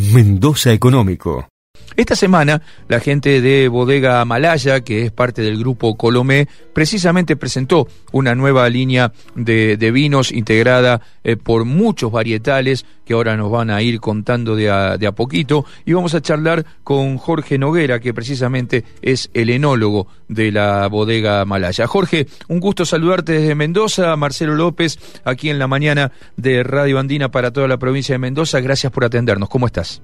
Mendoza Económico. Esta semana, la gente de Bodega Malaya, que es parte del grupo Colomé, precisamente presentó una nueva línea de, vinos integrada eh, por muchos varietales que ahora nos van a ir contando de a, de a, poquito. Y vamos a charlar con Jorge Noguera, que precisamente es el enólogo de la Bodega Malaya. Jorge, un gusto saludarte desde Mendoza. Marcelo López, aquí en la mañana de Radio Andina para toda la provincia de Mendoza. Gracias por atendernos. ¿Cómo estás?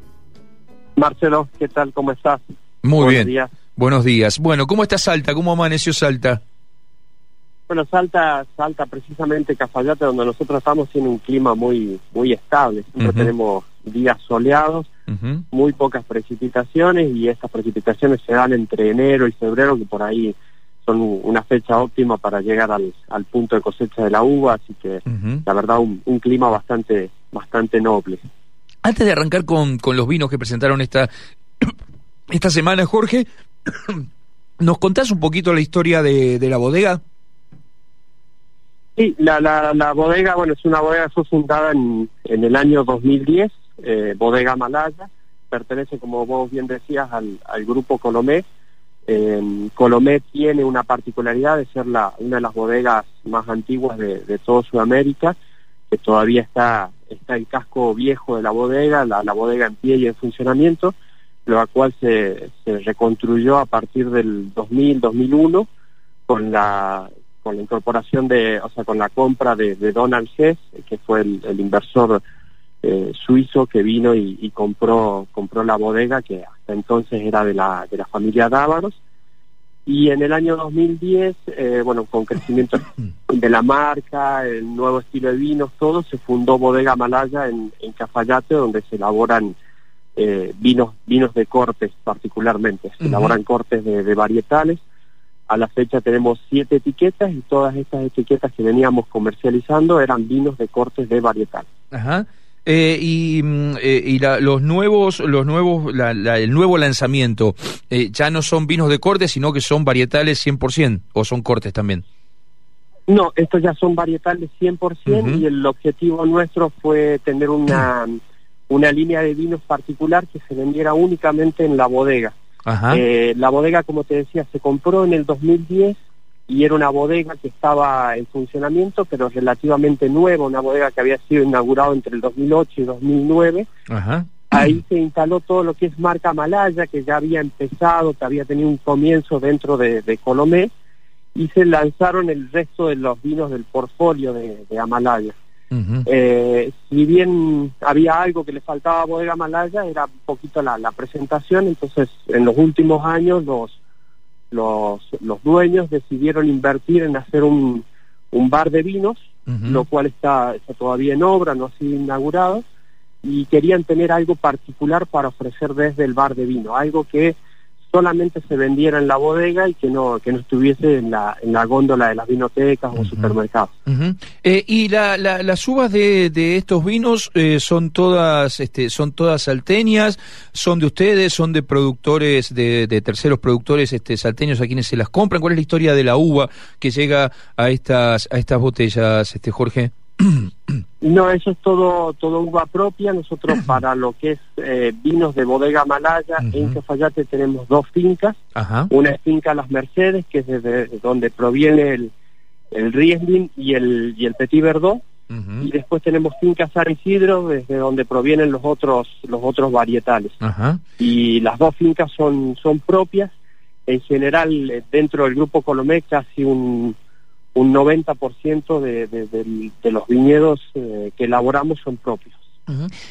Marcelo, ¿qué tal? ¿Cómo estás? Muy Buenos bien. Días. Buenos días. Bueno, ¿cómo está Salta? ¿Cómo amaneció Salta? Bueno, Salta, Salta precisamente Cafayate, donde nosotros estamos, tiene un clima muy, muy estable. Siempre tenemos días soleados, muy pocas precipitaciones y estas precipitaciones se dan entre enero y febrero, que por ahí son una fecha óptima para llegar al, al punto de cosecha de la uva, así que la verdad un, un clima bastante, bastante noble. Antes de arrancar con, con los vinos que presentaron esta, esta semana, Jorge, ¿nos contás un poquito la historia de, de la bodega? Sí, la, la, la, bodega, bueno, es una bodega fue fundada en, en el año 2010, eh, Bodega Malaya, pertenece, como vos bien decías, al, al grupo Colomé. Eh, Colomé tiene una particularidad de ser la, una de las bodegas más antiguas de, de toda Sudamérica, que todavía está está el casco viejo de la bodega, la, bodega en pie y en funcionamiento, lo cual se, se reconstruyó a partir del 2000-2001 con la con la incorporación de, o sea, con la compra de, Donald Hess, que fue el, inversor eh, suizo que vino y, compró compró la bodega que hasta entonces era de la de la familia Dávaros y en el año 2010, eh, bueno, con crecimiento de la marca, el nuevo estilo de vinos, todo, se fundó Bodega Malaya en, Cafayate, donde se elaboran eh, vinos vinos de cortes particularmente. Se elaboran cortes de, varietales. A la fecha tenemos siete etiquetas y todas estas etiquetas que veníamos comercializando eran vinos de cortes de varietales. Ajá. Eh, y, mm, eh, y los nuevos, los nuevos, el nuevo lanzamiento, eh, ya no son vinos de corte, sino que son varietales 100% o son cortes también. No, estos ya son varietales 100% y el objetivo nuestro fue tener una, una línea de vinos particular que se vendiera únicamente en la bodega. la bodega, como te decía, se compró en el 2010 y era una bodega que estaba en funcionamiento, pero relativamente nueva, una bodega que había sido inaugurada entre el 2008 y 2009. Ahí se instaló todo lo que es marca Malaya, que ya había empezado, que había tenido un comienzo dentro de, Colomé, y se lanzaron el resto de los vinos del portfolio de, Amalaya. Eh, si bien había algo que le faltaba a Bodega Malaya, era un poquito la, la presentación, entonces en los últimos años los los, los dueños decidieron invertir en hacer un, un bar de vinos, lo cual está, está todavía en obra, no ha sido inaugurado, y querían tener algo particular para ofrecer desde el bar de vino, algo que solamente se vendiera en la bodega y que no que no estuviese en la, en la góndola de las vinotecas o supermercados. Eh, y la, las uvas de, de estos vinos eh, son todas este, son todas salteñas, son de ustedes, son de productores de, de, terceros productores este, salteños a quienes se las compran. ¿Cuál es la historia de la uva que llega a estas a estas botellas, este Jorge? No, eso es todo todo uva propia. Nosotros para lo que es eh, vinos de bodega malaya, en Cafayate tenemos dos fincas. Una es finca Las Mercedes, que es desde donde proviene el, el Riesling y el, y el Petit Verdot. Y después tenemos finca San Isidro, desde donde provienen los otros los otros varietales. Y las dos fincas son, son propias. En general, eh, dentro del grupo Colomé, casi un un 90% de, de, de, los viñedos eh, que elaboramos son propios.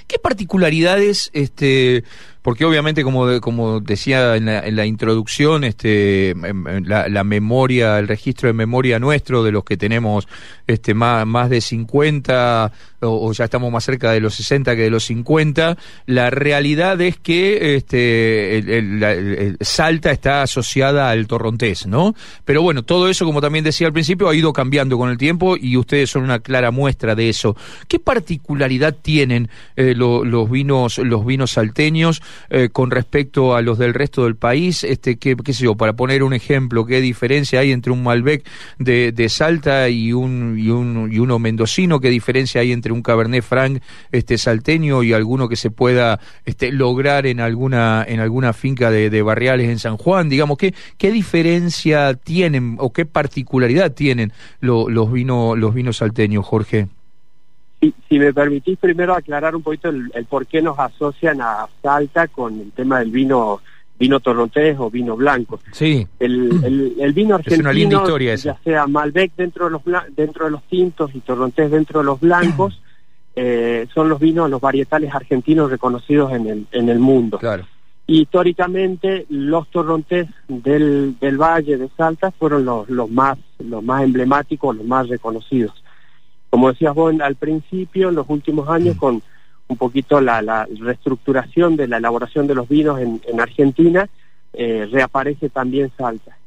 ¿Qué particularidades, este, porque obviamente como, como decía en la, en la introducción, este, la, la, memoria, el registro de memoria nuestro de los que tenemos este, más, más de 50 o, ya estamos más cerca de los 60 que de los 50, la realidad es que este, el, Salta está asociada al torrontés, ¿no? Pero bueno, todo eso, como también decía al principio, ha ido cambiando con el tiempo y ustedes son una clara muestra de eso. ¿Qué particularidad tienen eh, los vinos los vinos salteños eh, con respecto a los del resto del país? Este, qué, qué sé yo, para poner un ejemplo, ¿qué diferencia hay entre un Malbec de, de Salta y un, y un y uno mendocino? ¿Qué diferencia hay entre un Cabernet Franc este salteño y alguno que se pueda este, lograr en alguna en alguna finca de, de barriales en San Juan? Digamos, ¿qué, qué diferencia tienen o qué particularidad tienen los vinos los vinos salteños, Jorge? Si, me permitís primero aclarar un poquito el, por qué nos asocian a Salta con el tema del vino vino torrontés o vino blanco. Sí. El, el, vino argentino, es una linda historia esa. ya sea Malbec dentro de los dentro de los tintos y torrontés dentro de los blancos, eh, son los vinos, los varietales argentinos reconocidos en el en el mundo. Claro. históricamente los torrontés del, del Valle de Salta fueron los, los más los más emblemáticos, los más reconocidos. Como decías vos al principio, en los últimos años, mm. con un poquito la, reestructuración de la elaboración de los vinos en, Argentina, eh, reaparece también Salta.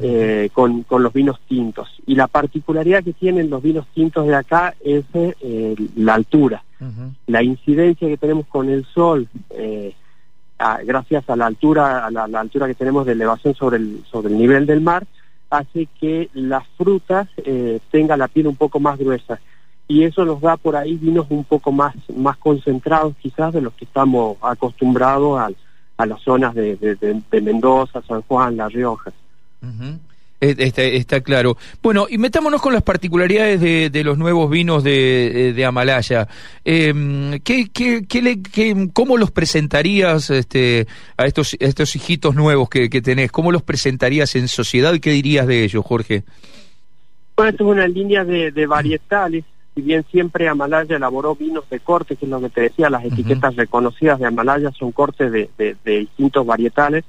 Eh, con, con, los vinos tintos. Y la particularidad que tienen los vinos tintos de acá es eh, la altura, la incidencia que tenemos con el sol, gracias a la altura, a la, altura que tenemos de elevación sobre el, sobre el nivel del mar, hace que las frutas eh, tengan la piel un poco más gruesa y eso nos da por ahí vinos un poco más más concentrados quizás de los que estamos acostumbrados a, a las zonas de, de, Mendoza, San Juan, La Rioja. Está, está, claro. Bueno, y metámonos con las particularidades de, de los nuevos vinos de, de Amalaya. Eh, ¿qué, qué, qué le, qué, ¿Cómo los presentarías este, a estos, estos hijitos nuevos que, que tenés? ¿Cómo los presentarías en sociedad y qué dirías de ellos, Jorge? Bueno, esto es una línea de, de varietales. Si bien siempre Amalaya elaboró vinos de corte, que es lo que te decía, las etiquetas reconocidas de Amalaya son cortes de, de, de distintos varietales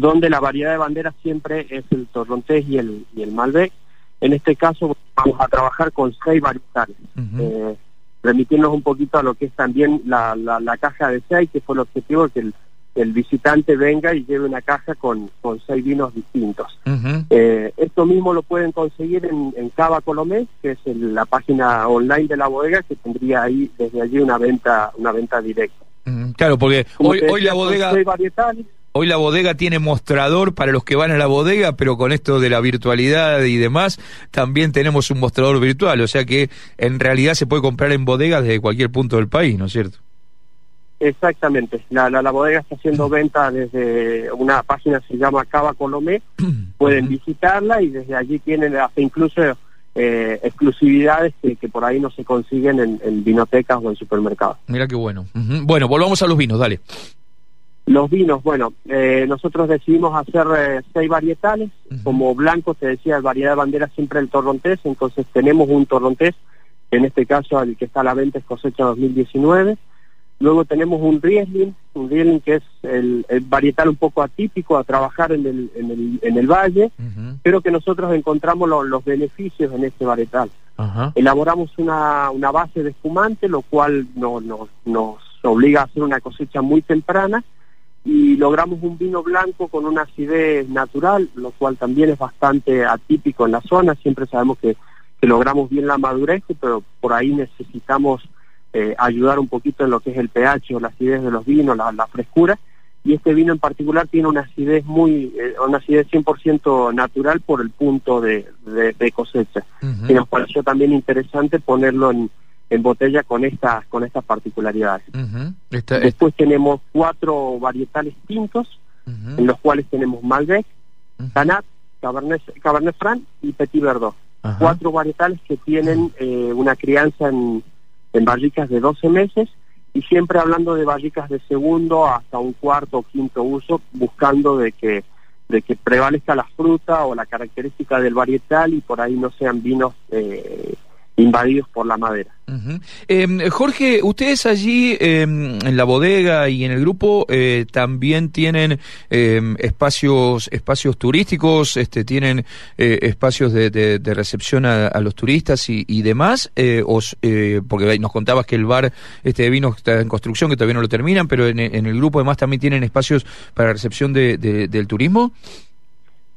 donde la variedad de banderas siempre es el torrontés y el, y el malbec. En este caso vamos a trabajar con seis varietales, eh, remitirnos un poquito a lo que es también la, la, caja de seis, que fue el objetivo que el, el visitante venga y lleve una caja con, con seis vinos distintos. eh, esto mismo lo pueden conseguir en, en Cava Colomé, que es la página online de la bodega, que tendría ahí desde allí una venta una venta directa. Claro, porque hoy, hoy la bodega... Seis varietales, Hoy la bodega tiene mostrador para los que van a la bodega, pero con esto de la virtualidad y demás, también tenemos un mostrador virtual, o sea que en realidad se puede comprar en bodegas desde cualquier punto del país, ¿no es cierto? Exactamente, la, la, bodega está haciendo venta desde una página que se llama Cava Colomé, pueden visitarla y desde allí tienen hasta incluso eh, exclusividades que, por ahí no se consiguen en, en vinotecas o en supermercados. Mira qué bueno. Bueno, volvamos a los vinos, dale. Los vinos, bueno, eh, nosotros decidimos hacer eh, seis varietales, como blanco te decía, variedad de bandera siempre el torrontés, entonces tenemos un torrontés, en este caso el que está a la venta es cosecha 2019, luego tenemos un Riesling, un Riesling que es el, varietal un poco atípico a trabajar en el, en el, en el valle, pero que nosotros encontramos los beneficios en este varietal. Elaboramos una, una base de espumante, lo cual no, no, nos obliga a hacer una cosecha muy temprana, y logramos un vino blanco con una acidez natural, lo cual también es bastante atípico en la zona. Siempre sabemos que, logramos bien la madurez, pero por ahí necesitamos eh, ayudar un poquito en lo que es el pH o la acidez de los vinos, la, frescura. Y este vino en particular tiene una acidez muy, eh, una acidez 100% natural por el punto de, cosecha. Y nos pareció también interesante ponerlo en, en botella con estas con estas particularidades. Después tenemos cuatro varietales tintos, en los cuales tenemos Malbec, Tanat, Cabernet, Cabernet Franc y Petit Verdot. Cuatro varietales que tienen eh, una crianza en, en barricas de 12 meses y siempre hablando de barricas de segundo hasta un cuarto o quinto uso, buscando de que de que prevalezca la fruta o la característica del varietal y por ahí no sean vinos eh, invadidos por la madera. Em, Jorge, ustedes allí em, en la bodega y en el grupo eh, también tienen em, espacios espacios turísticos, este, tienen eh, espacios de, recepción a, los turistas y, demás, eh, porque nos contabas que el bar este de vino está en construcción, que todavía no lo terminan, pero en, el grupo además también tienen espacios para recepción del turismo.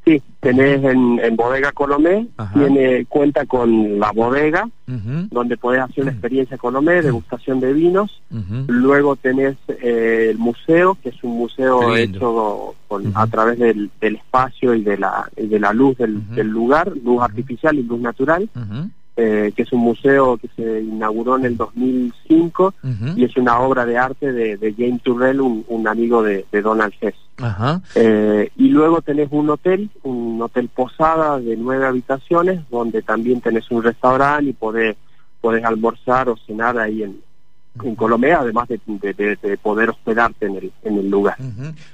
Sí, tenés en, en Bodega Colomé, tiene cuenta con la bodega, donde podés hacer una experiencia Colomé, degustación de vinos. Luego tenés eh, el museo, que es un museo hecho a través del, espacio y de la, de la luz del, del lugar, luz artificial y luz natural. Eh, que es un museo que se inauguró en el 2005 y es una obra de arte de, James Turrell, un, amigo de, Donald Hess. Eh, y luego tenés un hotel, un hotel posada de nueve habitaciones, donde también tenés un restaurante y podés, podés almorzar o cenar ahí en, en Colombia, además de, poder hospedarte en el, en el lugar.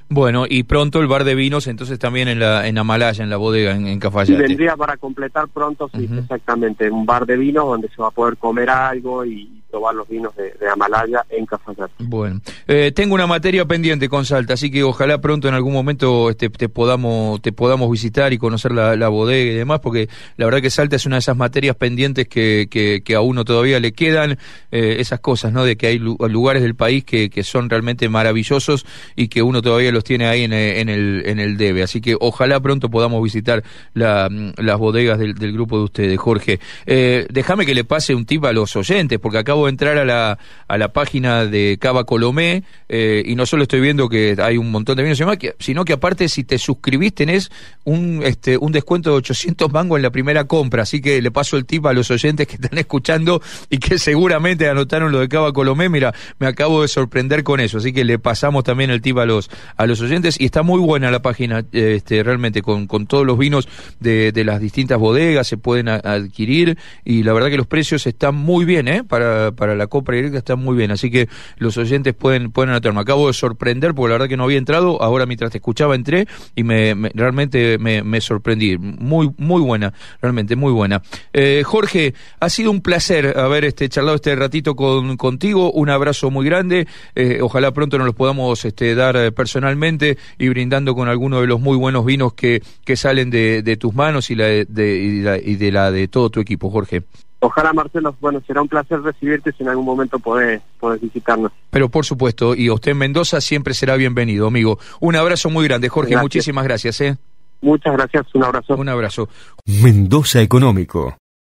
Bueno, y pronto el bar de vinos, entonces también en la en Amalaya, en la bodega, en, en Cafayate. vendría para completar pronto, sí, exactamente, un bar de vinos donde se va a poder comer algo y probar los vinos de, Amalaya en Cafayate. Bueno, eh, tengo una materia pendiente con Salta, así que ojalá pronto en algún momento este, te podamos te podamos visitar y conocer la, bodega y demás, porque la verdad que Salta es una de esas materias pendientes que, que, a uno todavía le quedan, eh, esas cosas, ¿no? De que hay lugares del país que, que son realmente maravillosos y que uno todavía los tiene ahí en, en el, en el debe. Así que ojalá pronto podamos visitar la, las bodegas del, del, grupo de ustedes, Jorge. Eh, déjame que le pase un tip a los oyentes, porque acabo entrar a la, a la página de Cava Colomé eh, y no solo estoy viendo que hay un montón de vinos, sino que aparte si te suscribís tenés un, este, un descuento de 800 mangos en la primera compra. Así que le paso el tip a los oyentes que están escuchando y que seguramente anotaron lo de Cava Colomé. Mira, me acabo de sorprender con eso. Así que le pasamos también el tip a los, a los oyentes y está muy buena la página, este, realmente con, con todos los vinos de, de las distintas bodegas se pueden adquirir y la verdad que los precios están muy bien, ¿eh? Para, para la compra directa está muy bien, así que los oyentes pueden, pueden. Me acabo de sorprender porque la verdad que no había entrado, ahora mientras te escuchaba entré y me, realmente me, me, sorprendí. Muy, muy buena, realmente muy buena. Eh, Jorge, ha sido un placer haber este, charlado este ratito con, contigo, un abrazo muy grande, eh, ojalá pronto nos los podamos este, dar eh, personalmente y brindando con alguno de los muy buenos vinos que, que salen de, de tus manos y, la de, y, la, y de la de todo tu equipo, Jorge. Ojalá, Marcelo, bueno, será un placer recibirte si en algún momento podés, visitarnos. Pero por supuesto, y usted en Mendoza siempre será bienvenido, amigo. Un abrazo muy grande, Jorge, muchísimas gracias. ¿eh? Muchas gracias, un abrazo. Un abrazo. Mendoza Económico.